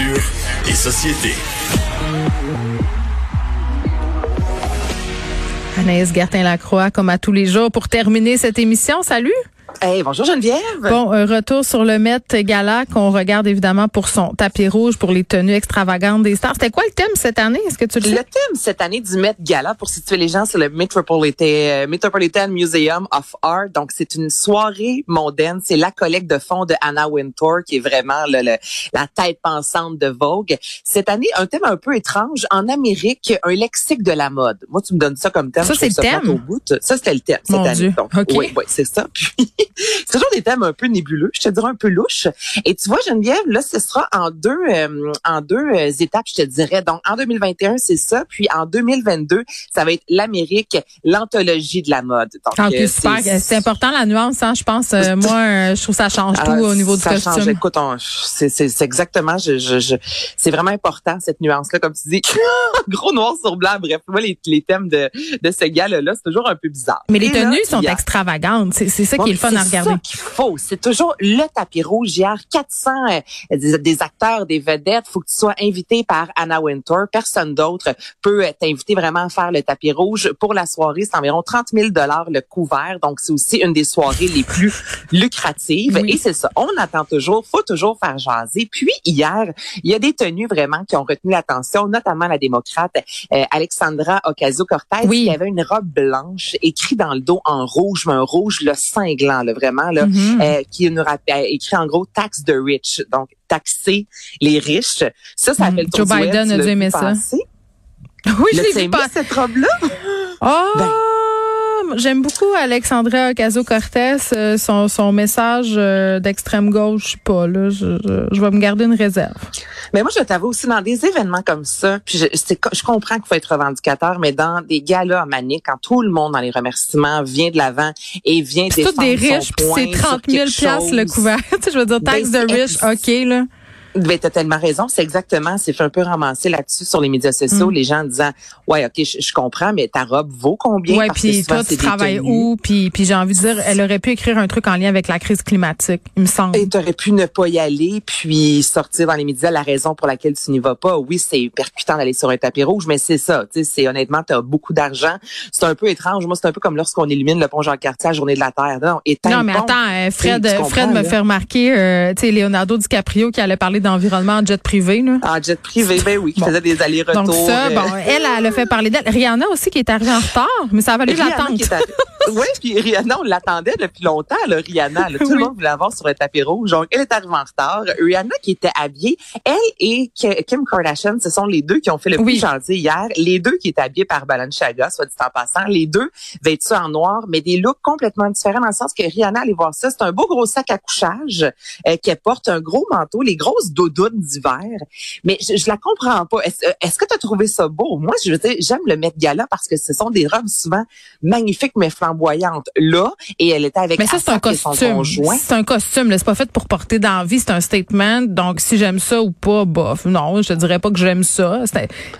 Culture et société. Anaïs Gertin-Lacroix, comme à tous les jours, pour terminer cette émission. Salut! Hey, bonjour Geneviève. Bon, un retour sur le Met Gala qu'on regarde évidemment pour son tapis rouge, pour les tenues extravagantes des stars. C'était quoi le thème cette année? Est-ce que tu le sais? Le thème cette année du Met Gala, pour situer les gens, c'est le Metropolitan, euh, Metropolitan Museum of Art. Donc, c'est une soirée mondaine. C'est la collecte de fonds de Anna Wintour, qui est vraiment le, le- la tête pensante de Vogue. Cette année, un thème un peu étrange. En Amérique, un lexique de la mode. Moi, tu me donnes ça comme thème. Ça, c'est le thème? Au bout. Ça, c'était le thème cette année. Dieu. Donc, OK. Oui, oui, c'est ça. Puis, c'est toujours des thèmes un peu nébuleux, je te dirais un peu louches. Et tu vois, Geneviève, là, ce sera en deux, euh, en deux euh, étapes, je te dirais. Donc, en 2021, c'est ça. Puis en 2022, ça va être l'Amérique, l'anthologie de la mode. Donc, Ah, euh, c'est- important la nuance, hein, je pense. Euh, moi, euh, je trouve que ça change Ah, tout au niveau du ça costume. change. Écoute, c'est exactement, je, je, je- c'est vraiment important cette nuance-là, comme tu dis, gros noir sur blanc. Bref, moi les, les thèmes de de ce gars-là, c'est toujours un peu bizarre. Mais les là, tenues sont extravagantes. C'est c'est ça qui est le fun à C'est regarder. qu'il faut. C'est toujours le tapis rouge. Hier, 400 euh, des, des acteurs, des vedettes. Faut que tu sois invité par Anna Wintour. Personne d'autre peut euh, t'inviter vraiment à faire le tapis rouge. Pour la soirée, c'est environ 30 000 dollars le couvert. Donc, c'est aussi une des soirées les plus lucratives. Oui. Et c'est ça. On attend toujours. Faut toujours faire jaser. Puis, hier, il y a des tenues vraiment qui ont retenu l'attention, notamment la démocrate euh, Alexandra Ocasio-Cortez Oui. qui avait une robe blanche écrit dans le dos en rouge, mais un rouge le cinglant, là, vraiment là, Mhm. euh, qui nous rappelle écrit en gros tax the rich, donc taxer les riches. Ça, ça Mhm. fait le tour Joe Biden a dû aimer ça. passer? Oui, l'ai vu pas. cette robe-là? Oh! Ben. J'aime beaucoup Alexandra Ocasio-Cortez, euh, son, son message euh, d'extrême gauche, je sais pas, là, je, je, je vais me garder une réserve. Mais moi, je t'avoue aussi, dans des événements comme ça, puis je, c'est- je comprends qu'il faut être revendicateur, mais dans des galas Manic, quand tout le monde dans les remerciements vient de l'avant et vient C'est des défendre son riches, c'est sur 30 000 quelque piastres le couvert. Je veux dire, taxe Ben, de c'est riche, ex- OK, là. Ben, t'as tellement raison. C'est exactement, c'est fait un peu ramasser là-dessus sur les médias sociaux, Mm. les gens disant, ouais, ok, je, je comprends, mais ta robe vaut combien? Ouais, puis toi, tu travailles où? Puis, puis j'ai envie de dire, elle aurait pu écrire un truc en lien avec la crise climatique, il me semble. Et t'aurais pu ne pas y aller, puis sortir dans les médias la raison pour laquelle tu n'y vas pas. Oui, c'est percutant d'aller sur un tapis rouge, mais c'est ça. Tu sais, c'est honnêtement, t'as beaucoup d'argent. C'est un peu étrange. Moi, c'est un peu comme lorsqu'on élimine le pont Jean-Cartier à la Journée de la Terre. Non, Non, mais attends, euh, Fred, Fred me fait remarquer, euh, tu sais, Leonardo DiCaprio qui allait parler d'environnement en jet privé, là. En jet privé, ben oui, qui Bon. faisait des allers-retours. Donc ça, euh, bon, elle, elle a fait parler d'elle. Rihanna aussi qui est arrivée en retard, mais ça a valu l'attente. Oui, puis Rihanna, on l'attendait depuis longtemps, là, Rihanna. là. Tout Oui. le monde voulait avoir sur un tapis rouge. Donc, elle est arrivée en retard. Rihanna qui était habillée, elle et Kim Kardashian, ce sont les deux qui ont fait le Oui. plus gentil hier. Les deux qui étaient habillés par Balenciaga, soit dit en passant. Les deux vêtus en noir, mais des looks complètement différents dans le sens que Rihanna, allez voir ça, c'est un beau gros sac à couchage euh, qu'elle porte, un gros manteau, les grosses doudounes d'hiver. Mais je, je la comprends pas. Est-ce euh, que tu as trouvé ça beau? Moi, je veux dire, j'aime le Met Gala parce que ce sont des robes souvent magnifiques mais flamboyantes. Là, et elle était avec Mais ça, c'est un costume. C'est un costume. C'est pas fait pour porter dans la vie. C'est un statement. Donc, si j'aime ça ou pas, bof. Non, je te dirais pas que j'aime ça.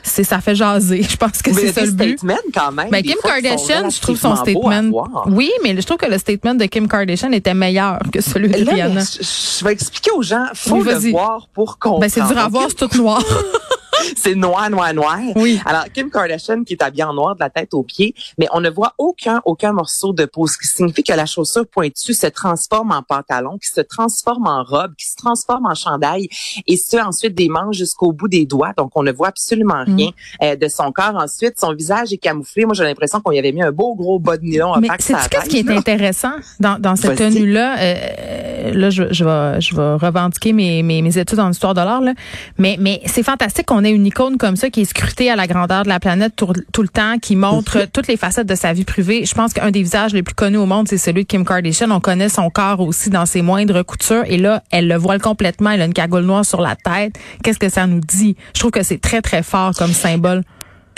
C'est, ça fait jaser. Je pense que Mais c'est ça le but. statements quand même. Ben, des Kim Kardashian, je trouve son statement. Oui, mais je trouve que le statement de Kim Kardashian était meilleur que celui de Rihanna. mais je, je vais expliquer aux gens, faut Oui, le voir pour comprendre. Ben, c'est dur à voir, c'est tout noir. c'est noir, noir, noir. Oui. Alors, Kim Kardashian qui est habillée en noir de la tête aux pieds, mais on ne voit aucun, aucun morceau de peau, ce qui signifie que la chaussure pointue se transforme en pantalon, qui se transforme en robe, qui se transforme en chandail, et ce, ensuite des manches jusqu'au bout des doigts. Donc, on ne voit absolument Mm. rien euh, de son corps. Ensuite, son visage est camouflé. Moi, j'ai l'impression qu'on y avait mis un beau gros bas de nylon Mais c'est qu'est-ce qui est intéressant dans, dans cette tenue-là? Euh, là, je, je vais je vais revendiquer mes, mes, mes études en histoire de l'art, là. Mais, mais c'est fantastique qu'on ait une icône comme ça qui est scrutée à la grandeur de la planète tout, tout le temps, qui montre toutes les facettes de sa vie privée. Je pense qu'un des visages les plus connus au monde, c'est celui de Kim Kardashian. On connaît son corps aussi dans ses moindres coutures. Et là, elle le voile complètement. Elle a une cagoule noire sur la tête. Qu'est-ce que ça nous dit? Je trouve que c'est très, très fort comme symbole.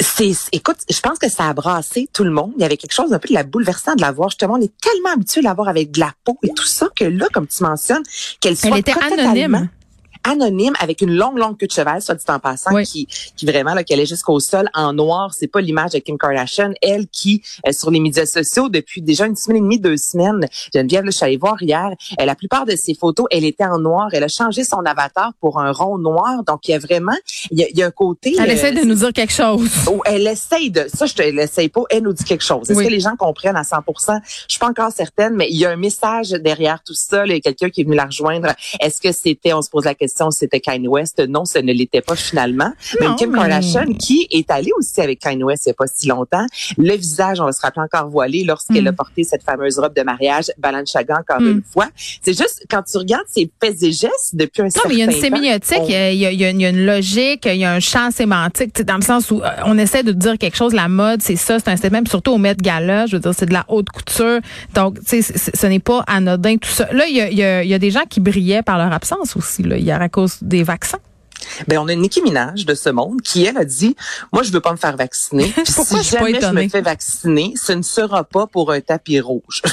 C'est, écoute, je pense que ça a brassé tout le monde. Il y avait quelque chose un peu de la bouleversant de la voir. Justement, on est tellement habitué à la voir avec de la peau et tout ça que là, comme tu mentionnes, qu'elle soit Elle était totalement anonyme. Anonyme avec une longue longue queue de cheval soit dit en passant Oui. qui qui vraiment là qu'elle est jusqu'au sol en noir c'est pas l'image de Kim Kardashian elle qui euh, sur les médias sociaux depuis déjà une semaine et demie deux semaines Geneviève là, je suis allée voir hier euh, la plupart de ses photos elle était en noir elle a changé son avatar pour un rond noir donc il y a vraiment il y a, il y a un côté Elle euh, essaie de nous dire quelque chose. Oh, elle essaye de ça je te l'essaye pas elle nous dit quelque chose est-ce Oui. que les gens comprennent à 100% je suis pas encore certaine mais il y a un message derrière tout ça là. il y a quelqu'un qui est venu la rejoindre est-ce que c'était on se pose la question c'était Kanye West non ce ne l'était pas finalement Non, même Kim mais- Kardashian qui est allée aussi avec Kanye West il y a pas si longtemps le visage on va se rappeler encore voilé lorsqu'elle Mm. a porté cette fameuse robe de mariage Balenciaga encore Mm. une fois c'est juste quand tu regardes ses faits et gestes depuis un Non, certain mais il y a une temps, sémiotique, on- il y a, il y a- il y a une- logique, il y a un champ sémantique, dans le sens où euh, on essaie de dire quelque chose, la mode, c'est ça, c'est un même surtout au Met Gala, je veux dire, c'est de la haute couture. Donc, tu sais, ce n'est pas anodin tout ça. Là, il y a, y a des gens qui brillaient par leur absence aussi, là, hier à cause des vaccins? Ben, on a Nicki Minaj de ce monde qui, elle, a dit, moi, je veux pas me faire vacciner. Pourquoi je si pas jamais je étonnée? me fais vacciner, ce ne sera pas pour un tapis rouge.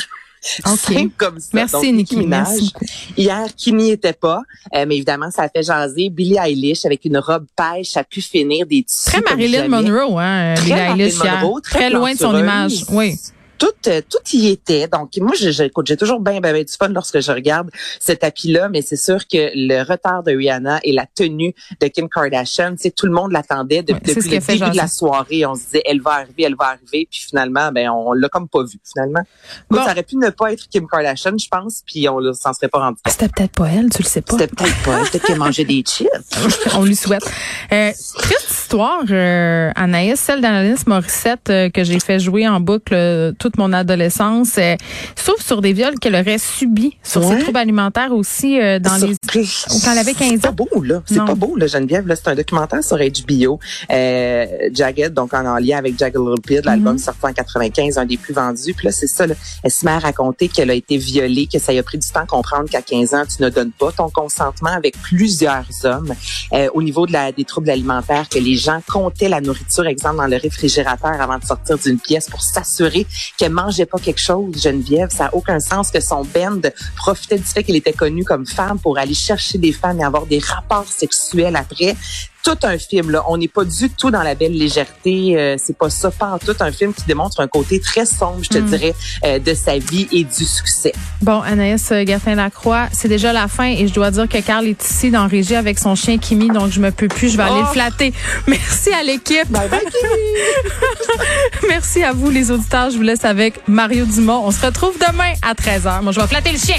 OK. Simple comme ça. Merci, Donc, Nicki, merci beaucoup. Hier, qui n'y était pas, euh, mais évidemment, ça a fait jaser. Billie Eilish avec une robe pêche a pu finir des tissus Très Marilyn. Monroe, hein, Billie Eilish. Monroe, très très loin de son image. Oui. Tout, euh, tout y était. Donc, moi, je, je- écoute, j'ai toujours bien, bien, bien du fun lorsque je regarde ce tapis-là, mais c'est sûr que le retard de Rihanna et la tenue de Kim Kardashian, tu sais, tout le monde l'attendait de- Ouais, c'est depuis le a fait début de la soirée. On se disait, elle va arriver, elle va arriver, puis finalement, ben, on l'a comme pas vu, finalement. Bon. Ça aurait pu ne pas être Kim Kardashian, je pense, puis on ne s'en serait pas rendu compte. C'était peut-être pas elle, tu le sais pas. C'était peut-être pas, elle, peut-être qu'elle mangeait des chips. On lui souhaite. Euh, triste histoire, euh, Anaïs, celle d'Anaïs Morissette euh, que j'ai fait jouer en boucle euh, toute mon adolescence, euh, sauf sur des viols qu'elle aurait subis, sur ses Ouais. troubles alimentaires aussi euh, dans les quand elle avait 15 C'est pas ans. beau, là. C'est pas beau, là, Geneviève. Là, c'est un documentaire sur HBO. Euh, Jagged, donc en, en lien avec Jagged Little Pill, l'album Mhm. sorti en 95, un des plus vendus. Puis là, c'est ça, là. Elle se met à raconter qu'elle a été violée, que ça lui a pris du temps à comprendre qu'à 15 ans, tu ne donnes pas ton consentement avec plusieurs hommes. Euh, au niveau de la, des troubles alimentaires, que les gens comptaient la nourriture, exemple, dans le réfrigérateur avant de sortir d'une pièce pour s'assurer qu'elle mangeait pas quelque chose, Geneviève. Ça a aucun sens que son band profitait du fait qu'elle était connue comme femme pour aller chercher des femmes et avoir des rapports sexuels après. Tout un film, là. On n'est pas du tout dans la belle légèreté. euh, c'est pas ça, pas en tout. Un film qui démontre un côté très sombre, je te Mm. dirais, euh, de sa vie et du succès. Bon, Anaïs euh, Gertin-Lacroix, c'est déjà la fin et je dois dire que Carl est ici dans Régie avec son chien Kimi, donc je me peux plus, je vais aller Oh. le flatter. Merci à l'équipe. Bye bye, Merci à vous les auditeurs. Je vous laisse avec Mario Dumont. On se retrouve demain à 13h. Moi, je vais flatter le chien.